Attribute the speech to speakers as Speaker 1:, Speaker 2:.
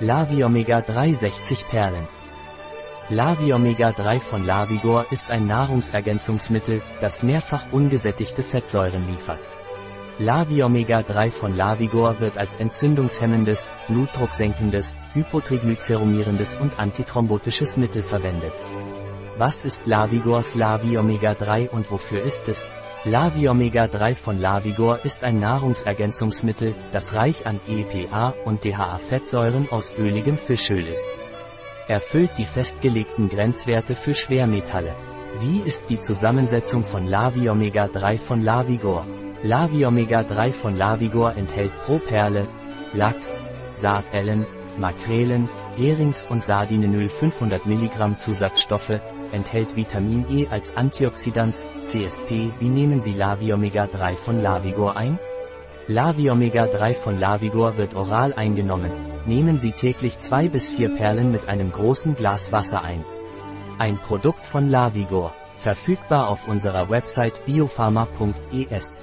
Speaker 1: Lavi Omega 3 60 Perlen. Lavi Omega 3 von Lavigor ist ein Nahrungsergänzungsmittel, das mehrfach ungesättigte Fettsäuren liefert. Lavi Omega 3 von Lavigor wird als entzündungshemmendes, blutdrucksenkendes, hypotriglyceromierendes und antithrombotisches Mittel verwendet. Was ist Lavigors Lavi Omega 3 und wofür ist es? Lavi Omega 3 von Lavigor ist ein Nahrungsergänzungsmittel, das reich an EPA und DHA-Fettsäuren aus öligem Fischöl ist. Erfüllt die festgelegten Grenzwerte für Schwermetalle. Wie ist die Zusammensetzung von Lavi Omega 3 von Lavigor? Lavi Omega 3 von Lavigor enthält pro Perle Lachs, Sardellen, Makrelen, Herings- und Sardinenöl 500 mg Zusatzstoffe, enthält Vitamin E als Antioxidans, CSP. Wie nehmen Sie Lavi Omega 3 von Lavigor ein? Lavi Omega 3 von Lavigor wird oral eingenommen. Nehmen Sie täglich zwei bis vier Perlen mit einem großen Glas Wasser ein. Ein Produkt von Lavigor. Verfügbar auf unserer Website biopharma.es.